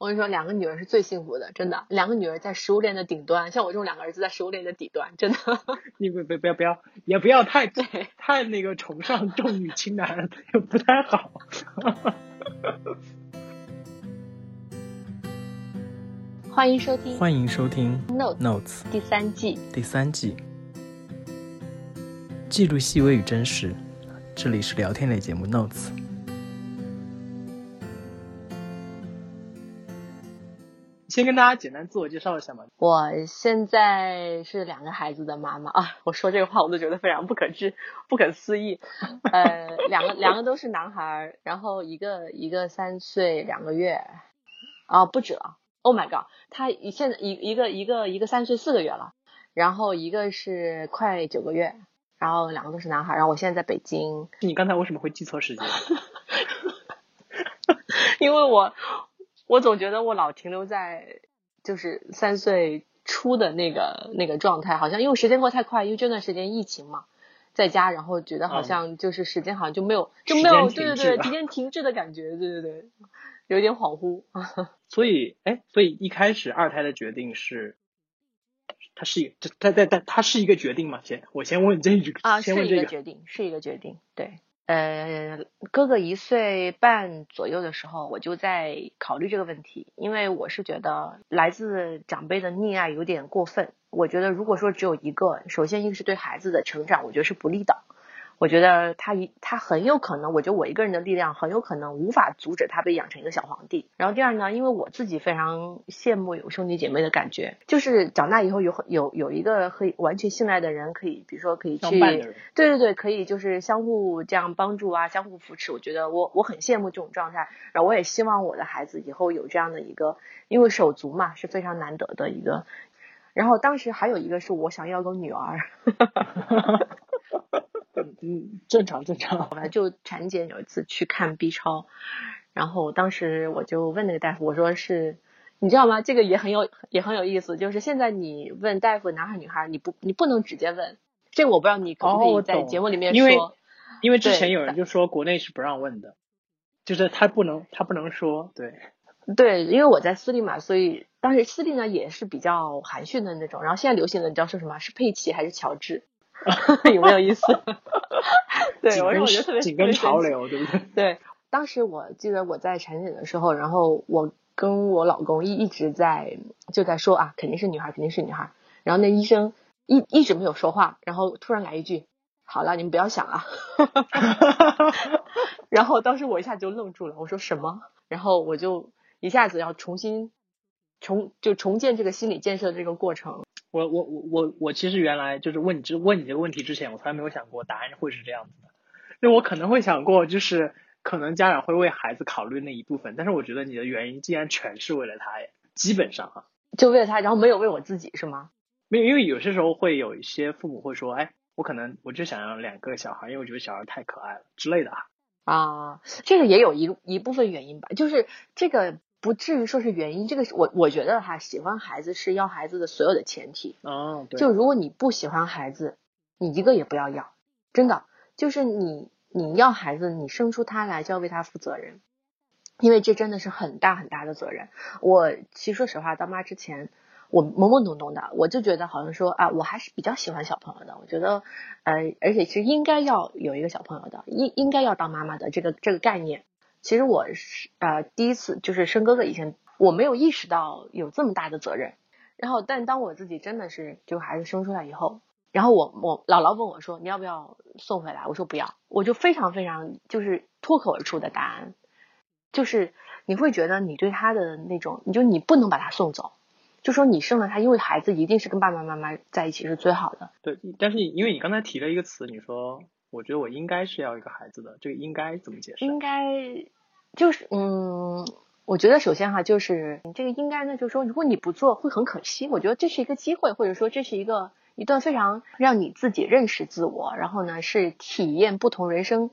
我跟你说，两个女儿是最幸福的，真的。两个女儿在食物链的顶端，像我这种两个儿子在食物链的底端，真的。你不不不要不要，也不要太对太那个崇尚重女轻男，也不太好。欢迎收听欢迎收听 Note Notes 第三季。第三季，记录细微与真实。这里是聊天类节目 Notes。先跟大家简单自我介绍一下吧。我现在是两个孩子的妈妈啊，我说这个话我都觉得非常不可置、不可思议。呃，两个两个都是男孩儿，然后一个一个三岁两个月，啊不止了，Oh my god，他一现在一一个一个一个三岁四个月了，然后一个是快九个月，然后两个都是男孩儿，然后我现在在北京，你刚才为什么会记错时间？因为我我总觉得我老停留在就是三岁初的那个那个状态，好像因为时间过太快，因为这段时间疫情嘛，在家，然后觉得好像就是时间好像就没有、就没有对对对了时间停滞的感觉，对对对，有点恍惚。所以，哎，所以一开始二胎的决定是，它是一，这它它它它是一个决定吗？先我先问这一个啊，是一先问这个。个决定，是一个决定，对。呃，哥哥一岁半左右的时候，我就在考虑这个问题，因为我是觉得来自长辈的溺爱有点过分。我觉得如果说只有一个，首先一个是对孩子的成长，我觉得是不利的。我觉得他一他很有可能，我觉得我一个人的力量很有可能无法阻止他被养成一个小皇帝。然后第二呢，因为我自己非常羡慕有兄弟姐妹的感觉，就是长大以后有有有一个可以完全信赖的人，可以比如说可以去对对对，可以就是相互这样帮助啊，相互扶持。我觉得我我很羡慕这种状态，然后我也希望我的孩子以后有这样的一个，因为手足嘛是非常难得的一个。然后当时还有一个是我想要个女儿，嗯，正常正常。后来就产检有一次去看 B 超，然后当时我就问那个大夫，我说是，你知道吗？这个也很有也很有意思，就是现在你问大夫男孩女孩，你不你不能直接问，这个我不知道你可不可以在节目里面因为说。因为之前有人就说国内是不让问的，就是他不能他不能说，对，对，因为我在私立嘛，所以当时私立呢也是比较含蓄的那种。然后现在流行的你知道是什么？是佩奇还是乔治？有没有意思？对，我说紧跟我觉得特别紧跟潮流，对不对？对，当时我记得我在产检的时候，然后我跟我老公一一直在就在说啊，肯定是女孩，肯定是女孩。然后那医生一一直没有说话，然后突然来一句：“好了，你们不要想了。”然后当时我一下就愣住了，我说什么？然后我就一下子要重新重就重建这个心理建设的这个过程。我我我我我其实原来就是问你这问你这个问题之前，我从来没有想过答案会是这样子的。那我可能会想过，就是可能家长会为孩子考虑那一部分，但是我觉得你的原因竟然全是为了他耶，基本上哈，就为了他，然后没有为我自己，是吗？没有，因为有些时候会有一些父母会说，哎，我可能我就想要两个小孩，因为我觉得小孩太可爱了之类的啊。啊，这个也有一一部分原因吧，就是这个不至于说是原因，这个是我我觉得哈，喜欢孩子是要孩子的所有的前提。哦，对，就如果你不喜欢孩子，你一个也不要要，真的，就是你你要孩子，你生出他来就要为他负责任，因为这真的是很大很大的责任。我其实说实话，当妈之前。我懵懵懂懂的，我就觉得好像说啊，我还是比较喜欢小朋友的。我觉得，呃，而且是应该要有一个小朋友的，应应该要当妈妈的这个这个概念。其实我是呃第一次就是生哥哥以前，我没有意识到有这么大的责任。然后，但当我自己真的是就孩子生出来以后，然后我我姥姥问我说你要不要送回来？我说不要，我就非常非常就是脱口而出的答案，就是你会觉得你对他的那种，你就你不能把他送走。就说你生了他，因为孩子一定是跟爸爸妈妈在一起是最好的。对，但是因为你刚才提了一个词，你说我觉得我应该是要一个孩子的，这个应该怎么解释？应该就是嗯，我觉得首先哈，就是你这个应该呢，就是说如果你不做会很可惜。我觉得这是一个机会，或者说这是一个一段非常让你自己认识自我，然后呢是体验不同人生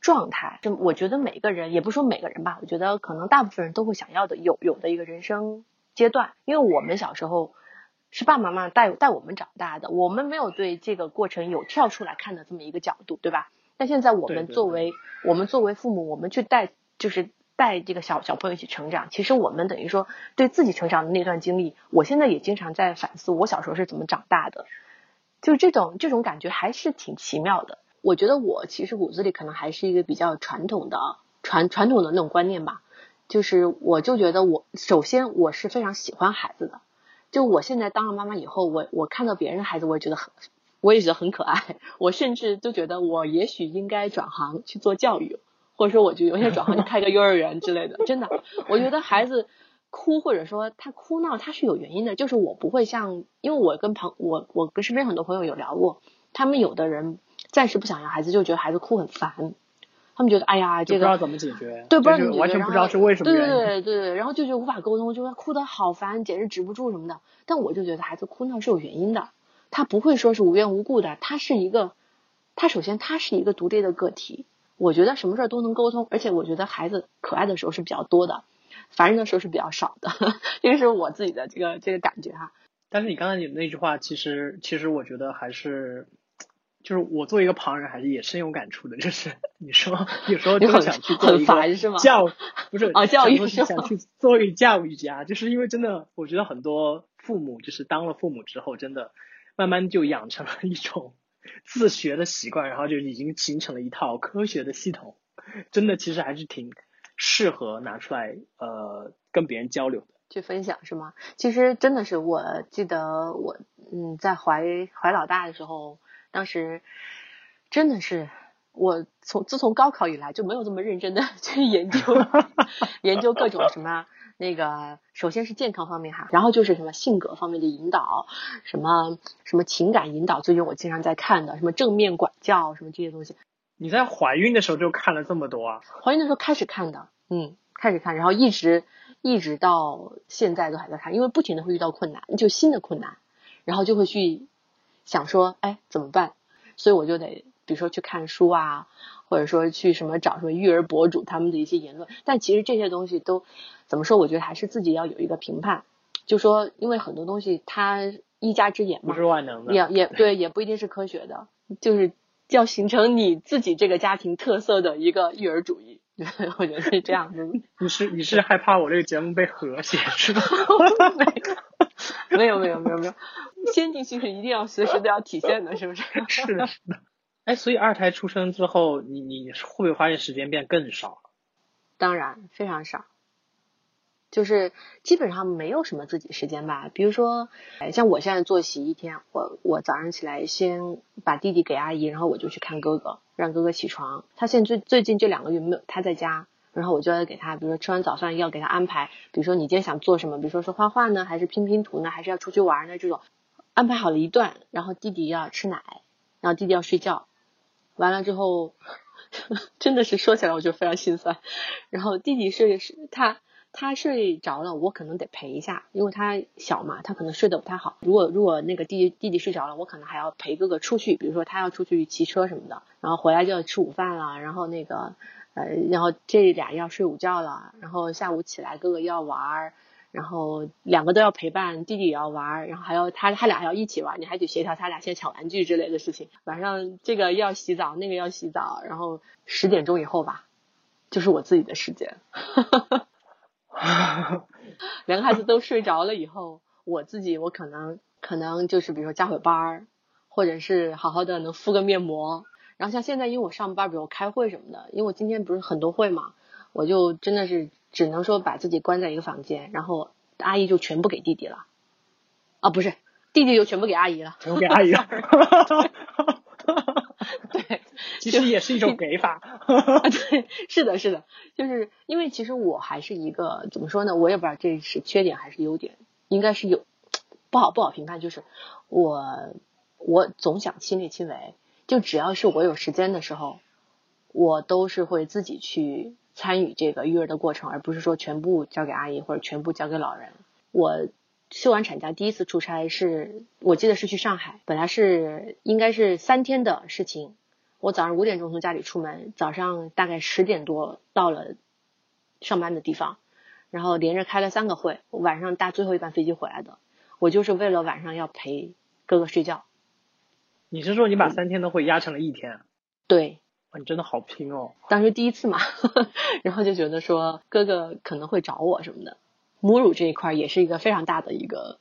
状态。就我觉得每个人，也不说每个人吧，我觉得可能大部分人都会想要的有有的一个人生。阶段，因为我们小时候是爸爸妈妈带带我们长大的，我们没有对这个过程有跳出来看的这么一个角度，对吧？但现在我们作为我们作为父母，我们去带就是带这个小小朋友一起成长，其实我们等于说对自己成长的那段经历，我现在也经常在反思我小时候是怎么长大的，就这种这种感觉还是挺奇妙的。我觉得我其实骨子里可能还是一个比较传统的传传统的那种观念吧，就是我就觉得我首先我是非常喜欢孩子的，就我现在当了妈妈以后，我我看到别人的孩子，我也觉得很，我也觉得很可爱，我甚至都觉得我也许应该转行去做教育，或者说我就有些转行去开个幼儿园之类的，真的，我觉得孩子哭或者说他哭闹他是有原因的，就是我不会像，因为我跟朋我我跟身边很多朋友有聊过，他们有的人。暂时不想要孩子，就觉得孩子哭很烦，他们觉得哎呀，这个不知道怎么解决，对，不知道怎么解决，完全不知道是为什么对对对对，然后就觉得无法沟通，就说哭得好烦，简直止不住什么的。但我就觉得孩子哭闹是有原因的，他不会说是无缘无故的，他是一个，他首先他是一个独立的个体。我觉得什么事儿都能沟通，而且我觉得孩子可爱的时候是比较多的，烦人的时候是比较少的，这个是我自己的这个这个感觉哈。但是你刚才你的那句话，其实其实我觉得还是。就是我作为一个旁人，还是也深有感触的。就是 你说 有时候就想去做一个教，不是啊，教育是想去做一个教育家，就是因为真的，我觉得很多父母就是当了父母之后，真的慢慢就养成了一种 自学的习惯，然后就已经形成了一套科学的系统。真的，其实还是挺适合拿出来呃跟别人交流的，去分享是吗？其实真的是，我记得我嗯在怀怀老大的时候。当时真的是我从自从高考以来就没有这么认真的 去研究 研究各种什么那个，首先是健康方面哈，然后就是什么性格方面的引导，什么什么情感引导，最近我经常在看的什么正面管教什么这些东西。你在怀孕的时候就看了这么多啊？怀孕的时候开始看的，嗯，开始看，然后一直一直到现在都还在看，因为不停的会遇到困难，就新的困难，然后就会去。想说，哎，怎么办？所以我就得，比如说去看书啊，或者说去什么找什么育儿博主他们的一些言论。但其实这些东西都怎么说？我觉得还是自己要有一个评判。就说，因为很多东西它一家之言嘛，不是万能的，也也对，也不一定是科学的。就是要形成你自己这个家庭特色的一个育儿主义。我觉得是这样子。你是你是害怕我这个节目被和谐是吧？没有没有没有没有。先进性是一定要随时都要体现的，是不是？是的，是的。哎，所以二胎出生之后，你你会不会发现时间变更少了？当然，非常少。就是基本上没有什么自己时间吧。比如说，像我现在作息一天，我我早上起来先把弟弟给阿姨，然后我就去看哥哥，让哥哥起床。他现在最最近这两个月没有他在家，然后我就要给他，比如说吃完早饭要给他安排，比如说你今天想做什么，比如说是画画呢，还是拼拼图呢，还是要出去玩呢这种。安排好了一段，然后弟弟要吃奶，然后弟弟要睡觉，完了之后，真的是说起来我就非常心酸。然后弟弟睡是他他睡着了，我可能得陪一下，因为他小嘛，他可能睡得不太好。如果如果那个弟弟弟弟睡着了，我可能还要陪哥哥出去，比如说他要出去骑车什么的，然后回来就要吃午饭了，然后那个呃，然后这俩要睡午觉了，然后下午起来哥哥要玩。然后两个都要陪伴，弟弟也要玩，然后还要他他俩还要一起玩，你还得协调他俩先抢玩具之类的事情。晚上这个要洗澡，那个要洗澡，然后十点钟以后吧，就是我自己的时间。两个孩子都睡着了以后，我自己我可能可能就是比如说加会班儿，或者是好好的能敷个面膜。然后像现在因为我上班，比如开会什么的，因为我今天不是很多会嘛，我就真的是。只能说把自己关在一个房间，然后阿姨就全部给弟弟了，啊不是，弟弟就全部给阿姨了，全部给阿姨了，对，其实也是一种给法，对，是的，是的，就是因为其实我还是一个怎么说呢，我也不知道这是缺点还是优点，应该是有不好不好评判，就是我我总想亲力亲为，就只要是我有时间的时候，我都是会自己去。参与这个育儿的过程，而不是说全部交给阿姨或者全部交给老人。我休完产假第一次出差是，我记得是去上海，本来是应该是三天的事情。我早上五点钟从家里出门，早上大概十点多到了上班的地方，然后连着开了三个会，晚上搭最后一班飞机回来的。我就是为了晚上要陪哥哥睡觉。你是说你把三天的会压成了一天？对。哇，你真的好拼哦！当时第一次嘛，然后就觉得说哥哥可能会找我什么的。母乳这一块也是一个非常大的一个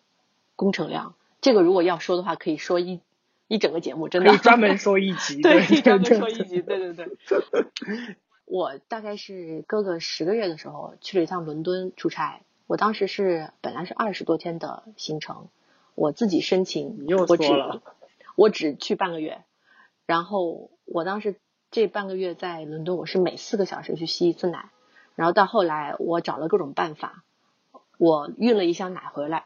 工程量，这个如果要说的话，可以说一一整个节目，真的可以专门说一集，对，对，专门说一集，对对对。我大概是哥哥十个月的时候去了一趟伦敦出差，我当时是本来是二十多天的行程，我自己申请，我只我只去半个月，然后我当时这半个月在伦敦，我是每四个小时去吸一次奶，然后到后来我找了各种办法，我运了一箱奶回来，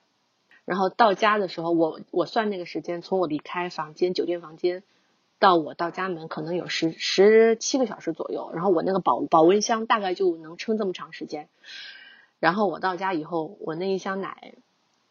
然后到家的时候，我我算那个时间，从我离开房间酒店房间到我到家门，可能有十十七个小时左右，然后我那个保保温箱大概就能撑这么长时间，然后我到家以后，我那一箱奶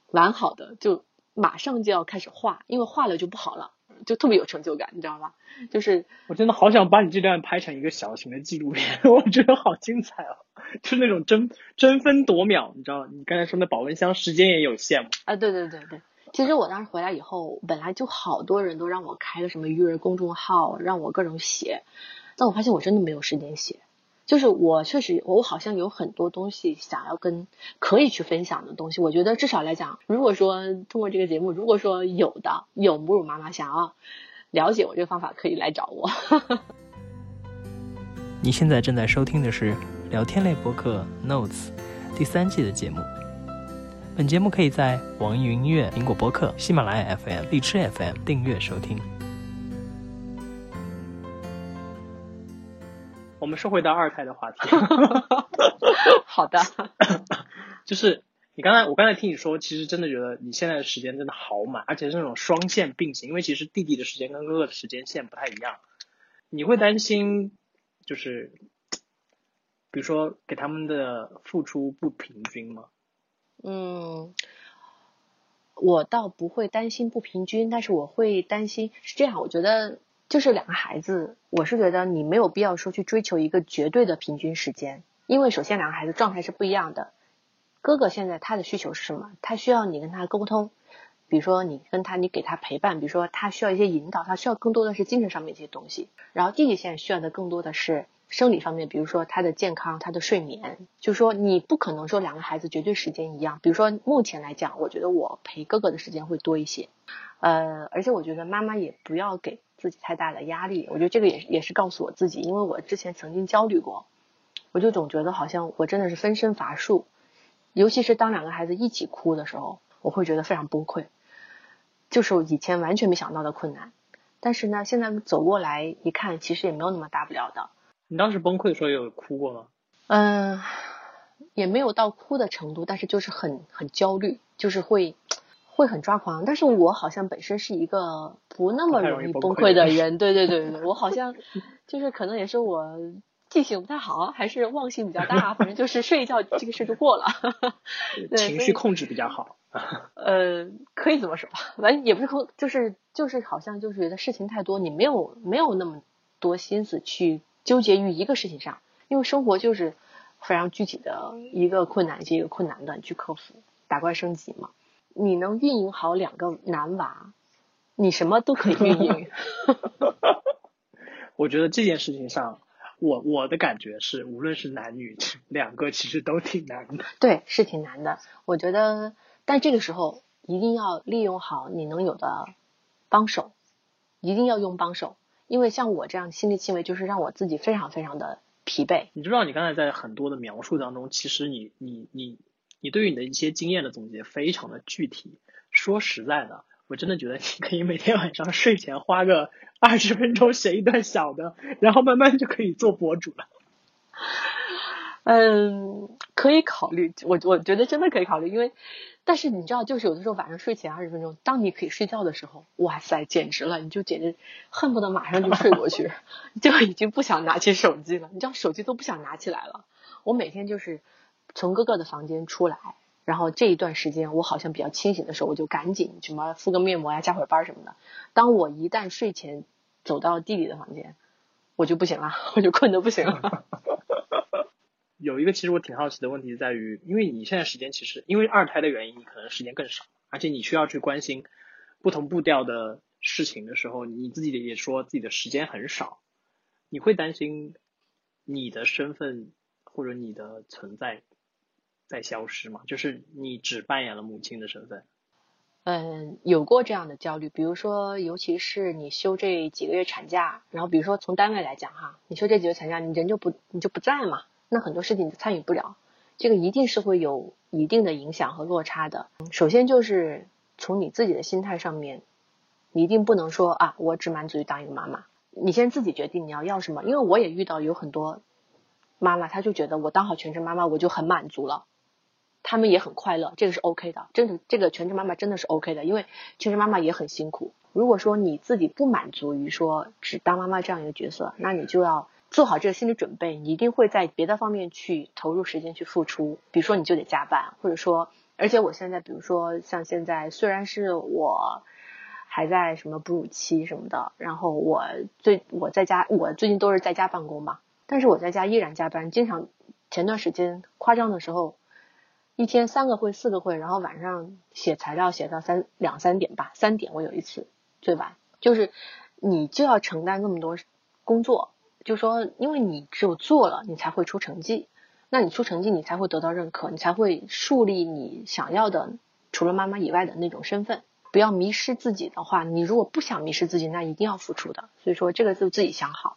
完好的就马上就要开始化，因为化了就不好了，就特别有成就感，你知道吗？就是我真的好想把你这段拍成一个小型的纪录片，我觉得好精彩哦，就是那种争争分夺秒，你知道，你刚才说那保温箱时间也有限嘛，啊，对对对对，其实我当时回来以后，本来就好多人都让我开个什么育儿公众号，让我各种写，但我发现我真的没有时间写。就是我确实，我好像有很多东西想要跟可以去分享的东西。我觉得至少来讲，如果说通过这个节目，如果说有的有母乳妈妈想要了解我这个方法，可以来找我。你现在正在收听的是聊天类博客 Notes 第三季的节目。本节目可以在网易云音乐、苹果播客、喜马拉雅 FM、荔枝 FM 订阅收听。们说回到二胎的话题，好的，就是你刚才我刚才听你说，其实真的觉得你现在的时间真的好满，而且是那种双线并行，因为其实弟弟的时间跟哥哥的时间线不太一样，你会担心就是比如说给他们的付出不平均吗？嗯，我倒不会担心不平均，但是我会担心是这样。我觉得就是两个孩子，我是觉得你没有必要说去追求一个绝对的平均时间，因为首先两个孩子状态是不一样的。哥哥现在他的需求是什么？他需要你跟他沟通，比如说你跟他，你给他陪伴，比如说他需要一些引导，他需要更多的是精神上面一些东西。然后弟弟现在需要的更多的是生理方面，比如说他的健康、他的睡眠。就是说你不可能说两个孩子绝对时间一样。比如说目前来讲，我觉得我陪哥哥的时间会多一些。呃，而且我觉得妈妈也不要给自己太大的压力。我觉得这个也也是告诉我自己，因为我之前曾经焦虑过，我就总觉得好像我真的是分身乏术。尤其是当两个孩子一起哭的时候，我会觉得非常崩溃，就是我以前完全没想到的困难。但是呢，现在走过来一看，其实也没有那么大不了的。你当时崩溃的时候有哭过吗？嗯，也没有到哭的程度，但是就是很很焦虑，就是会会很抓狂。但是我好像本身是一个不那么容易崩溃的人，对对对对，我好像就是可能也是我记性不太好，还是忘性比较大，反正就是睡一觉这个事就过了。对情绪控制比较好。呃，可以这么说吧，反正也不是控，就是就是好像就是觉得事情太多，你没有没有那么多心思去纠结于一个事情上，因为生活就是非常具体的一个困难接一个困难的你去克服，打怪升级嘛。你能运营好两个男娃，你什么都可以运营。我觉得这件事情上，我我的感觉是，无论是男女，两个其实都挺难的。对，是挺难的。我觉得，但这个时候一定要利用好你能有的帮手，一定要用帮手，因为像我这样亲力亲为，就是让我自己非常非常的疲惫。你知道，你刚才在很多的描述当中，其实你你你你对于你的一些经验的总结非常的具体。说实在的，我真的觉得你可以每天晚上睡前花个二十分钟写一段小的，然后慢慢就可以做博主了。嗯，可以考虑，我我觉得真的可以考虑，因为，但是你知道，就是有的时候晚上睡前二十分钟，当你可以睡觉的时候，哇塞，简直了，你就简直恨不得马上就睡过去，就已经不想拿起手机了，你知道，手机都不想拿起来了。我每天就是从哥哥的房间出来，然后这一段时间我好像比较清醒的时候，我就赶紧什么敷个面膜呀、加会儿班什么的。当我一旦睡前走到弟弟的房间，我就不行了，我就困得不行了。有一个其实我挺好奇的问题在于，因为你现在时间其实因为二胎的原因，你可能时间更少，而且你需要去关心不同步调的事情的时候，你自己也说自己的时间很少。你会担心你的身份或者你的存在在消失吗？就是你只扮演了母亲的身份。嗯，有过这样的焦虑，比如说，尤其是你休这几个月产假，然后比如说从单位来讲哈，你休这几个月产假，你人就不你就不在嘛，那很多事情你参与不了，这个一定是会有一定的影响和落差的。首先就是从你自己的心态上面，你一定不能说啊，我只满足于当一个妈妈，你先自己决定你要要什么。因为我也遇到有很多妈妈，她就觉得我当好全职妈妈我就很满足了。他们也很快乐，这个是 OK 的，真的，这个全职妈妈真的是 OK 的，因为全职妈妈也很辛苦。如果说你自己不满足于说只当妈妈这样一个角色，那你就要做好这个心理准备，你一定会在别的方面去投入时间去付出。比如说你就得加班，或者说，而且我现在比如说像现在虽然是我还在什么哺乳期什么的，然后我最我在家我最近都是在家办公嘛，但是我在家依然加班，经常前段时间夸张的时候。一天三个会四个会，然后晚上写材料写到三两三点吧，三点我有一次最晚，就是你就要承担那么多工作，就说因为你只有做了，你才会出成绩，那你出成绩你才会得到认可，你才会树立你想要的除了妈妈以外的那种身份。不要迷失自己的话，你如果不想迷失自己，那一定要付出的。所以说这个就自己想好。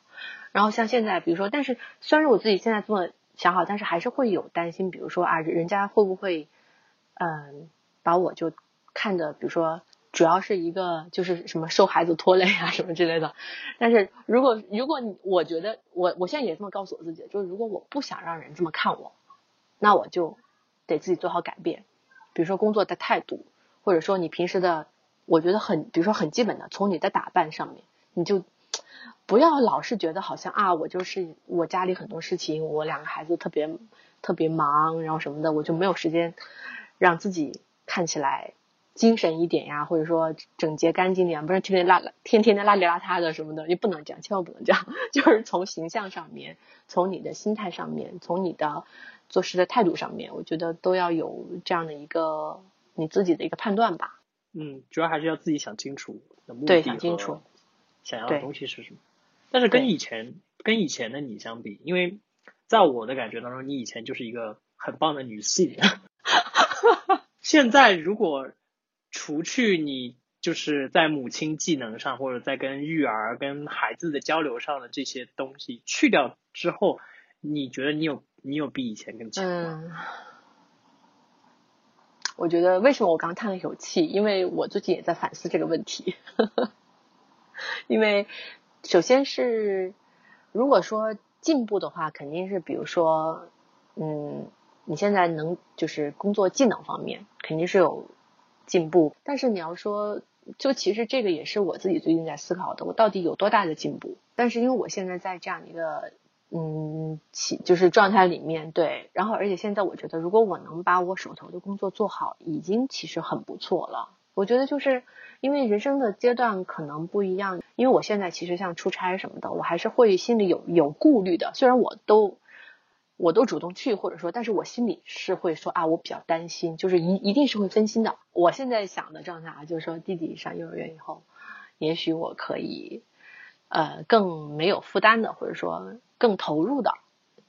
然后像现在，比如说，但是虽然我自己现在做。想好，但是还是会有担心，比如说啊，人家会不会，嗯，把我就看的，比如说，主要是一个就是什么受孩子拖累啊什么之类的。但是如果如果你我觉得我我现在也这么告诉我自己，就是如果我不想让人这么看我，那我就得自己做好改变。比如说工作的态度，或者说你平时的，我觉得很，比如说很基本的，从你的打扮上面，你就。不要老是觉得好像啊，我就是我家里很多事情，我两个孩子特别特别忙，然后什么的，我就没有时间让自己看起来精神一点呀，或者说整洁干净点，不是天天邋天天的邋里邋遢的什么的，你不能这样，千万不能这样。就是从形象上面，从你的心态上面，从你的做事的态度上面，我觉得都要有这样的一个你自己的一个判断吧。嗯，主要还是要自己想清楚的目的对，想清楚。想要的东西是什么？但是跟以前跟以前的你相比，因为在我的感觉当中，你以前就是一个很棒的女性。现在如果除去你就是在母亲技能上，或者在跟育儿、跟孩子的交流上的这些东西去掉之后，你觉得你有你有比以前更强吗？我觉得为什么我刚叹了一口气？因为我最近也在反思这个问题。因为，首先是，如果说进步的话，肯定是比如说，嗯，你现在能就是工作技能方面肯定是有进步，但是你要说，就其实这个也是我自己最近在思考的，我到底有多大的进步？但是因为我现在在这样一个嗯起就是状态里面，对，然后而且现在我觉得，如果我能把我手头的工作做好，已经其实很不错了。我觉得就是因为人生的阶段可能不一样，因为我现在其实像出差什么的，我还是会心里有有顾虑的。虽然我都我都主动去，或者说，但是我心里是会说啊，我比较担心，就是一一定是会分心的。我现在想的状态啊，就是说弟弟上幼儿园以后，也许我可以呃更没有负担的，或者说更投入的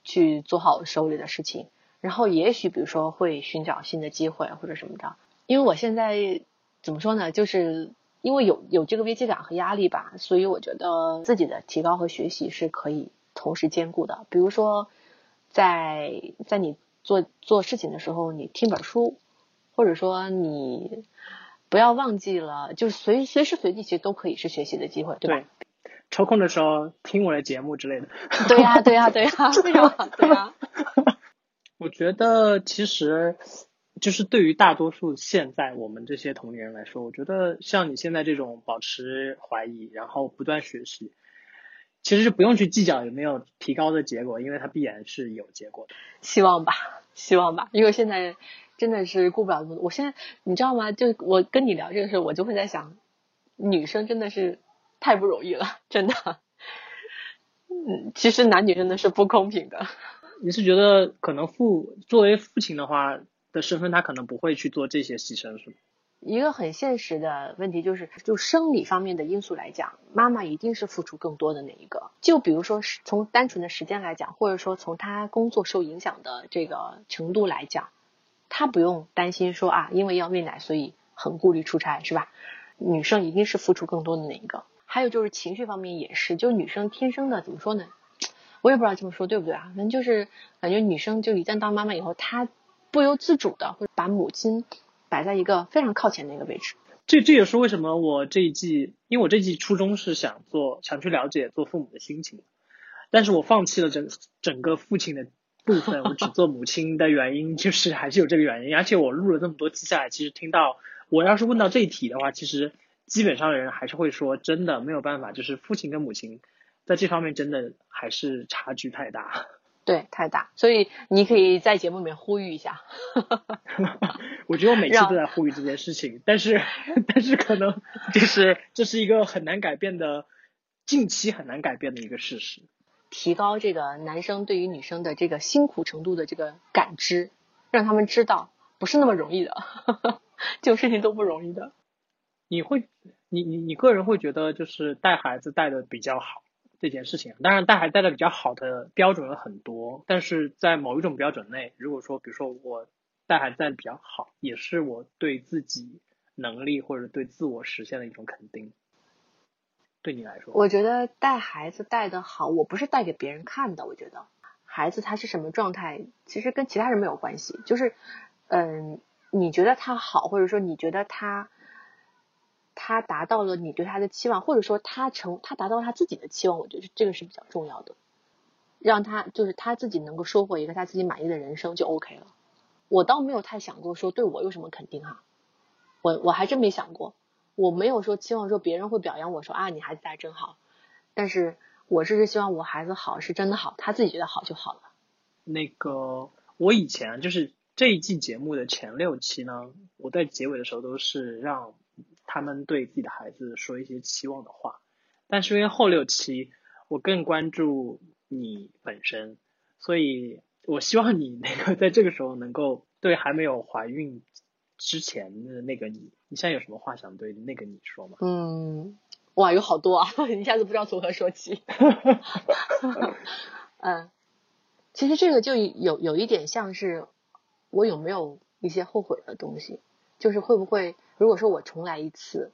去做好手里的事情，然后也许比如说会寻找新的机会或者什么的，因为我现在。怎么说呢？就是因为有有这个危机感和压力吧，所以我觉得自己的提高和学习是可以同时兼顾的。比如说，在在你做做事情的时候，你听本书，或者说你不要忘记了，就是随随时随地其实都可以是学习的机会，对吧？抽空的时候听我的节目之类的。对呀，对呀，对呀，对呀，对呀。我觉得其实。就是对于大多数现在我们这些同龄人来说，我觉得像你现在这种保持怀疑，然后不断学习，其实是不用去计较有没有提高的结果，因为它必然是有结果的。希望吧，希望吧，因为现在真的是顾不了那么多。我现在你知道吗？就我跟你聊这个事，我就会在想，女生真的是太不容易了，真的。嗯，其实男女真的是不公平的。你是觉得可能父作为父亲的话？的身份，他可能不会去做这些牺牲，是吗？一个很现实的问题就是，就生理方面的因素来讲，妈妈一定是付出更多的那一个。就比如说，从单纯的时间来讲，或者说从她工作受影响的这个程度来讲，她不用担心说啊，因为要喂奶，所以很顾虑出差，是吧？女生一定是付出更多的那一个。还有就是情绪方面也是，就女生天生的怎么说呢？我也不知道这么说对不对啊？反正就是感觉女生就一旦当妈妈以后，她不由自主的会把母亲。摆在一个非常靠前的一个位置，这这也是为什么我这一季，因为我这一季初衷是想做，想去了解做父母的心情，但是我放弃了整整个父亲的部分，我只做母亲的原因 就是还是有这个原因，而且我录了这么多期下来，其实听到我要是问到这一题的话，其实基本上的人还是会说，真的没有办法，就是父亲跟母亲在这方面真的还是差距太大。对，太大，所以你可以在节目里面呼吁一下。我觉得我每次都在呼吁这件事情，但是但是可能就是这是一个很难改变的，近期很难改变的一个事实。提高这个男生对于女生的这个辛苦程度的这个感知，让他们知道不是那么容易的，这种事情都不容易的。你会，你你你个人会觉得就是带孩子带的比较好？这件事情，当然带孩带的比较好的标准有很多，但是在某一种标准内，如果说，比如说我带孩子带的比较好，也是我对自己能力或者对自我实现的一种肯定。对你来说，我觉得带孩子带的好，我不是带给别人看的。我觉得孩子他是什么状态，其实跟其他人没有关系。就是，嗯，你觉得他好，或者说你觉得他。他达到了你对他的期望，或者说他成他达到他自己的期望，我觉得这个是比较重要的，让他就是他自己能够收获一个他自己满意的人生就 OK 了。我倒没有太想过说对我有什么肯定哈，我我还真没想过，我没有说期望说别人会表扬我说啊你孩子带真好，但是我只是希望我孩子好是真的好，他自己觉得好就好了。那个我以前就是这一季节目的前六期呢，我在结尾的时候都是让。他们对自己的孩子说一些期望的话，但是因为后六期我更关注你本身，所以我希望你那个在这个时候能够对还没有怀孕之前的那个你，你现在有什么话想对那个你说吗？嗯，哇，有好多啊，一下子不知道从何说起。嗯，其实这个就有有一点像是我有没有一些后悔的东西，就是会不会。如果说我重来一次，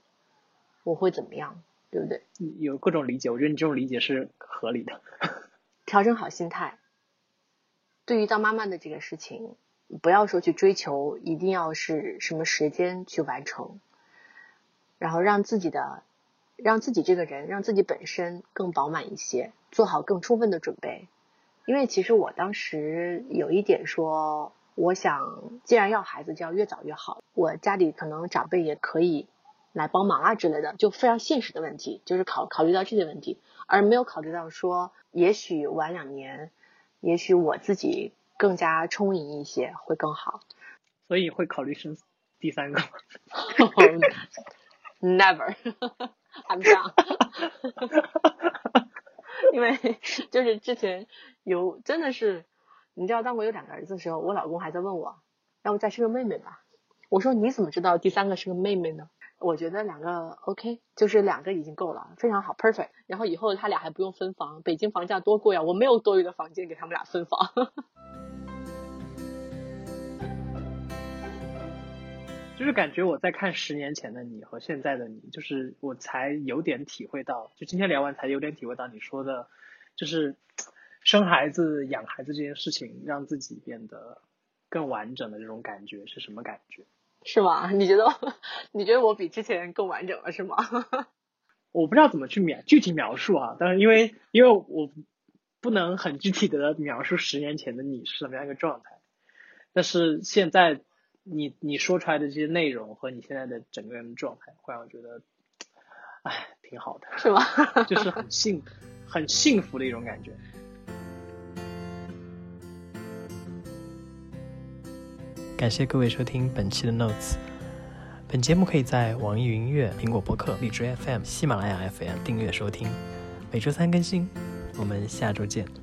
我会怎么样？对不对？有各种理解，我觉得你这种理解是合理的。调整好心态，对于当妈妈的这个事情，不要说去追求一定要是什么时间去完成，然后让自己的，让自己这个人，让自己本身更饱满一些，做好更充分的准备。因为其实我当时有一点说。我想，既然要孩子，就要越早越好。我家里可能长辈也可以来帮忙啊之类的，就非常现实的问题，就是考考虑到这些问题，而没有考虑到说，也许晚两年，也许我自己更加充盈一些会更好。所以会考虑生第三个吗？Never，I'm done。因为就是之前有真的是。你知道，当我有两个儿子的时候，我老公还在问我，要不再生个妹妹吧？我说你怎么知道第三个是个妹妹呢？我觉得两个 OK，就是两个已经够了，非常好，perfect。然后以后他俩还不用分房，北京房价多贵啊，我没有多余的房间给他们俩分房。就是感觉我在看十年前的你和现在的你，就是我才有点体会到，就今天聊完才有点体会到你说的，就是。生孩子、养孩子这件事情，让自己变得更完整的这种感觉是什么感觉？是吗？你觉得？你觉得我比之前更完整了是吗？我不知道怎么去描具体描述啊，但是因为因为我不能很具体的描述十年前的你是什么样一个状态，但是现在你你说出来的这些内容和你现在的整个人的状态，会让我觉得，哎，挺好的，是吗？就是很幸很幸福的一种感觉。感谢各位收听本期的 Notes。本节目可以在网易云音乐、苹果播客、荔枝 FM、喜马拉雅 FM 订阅收听，每周三更新。我们下周见。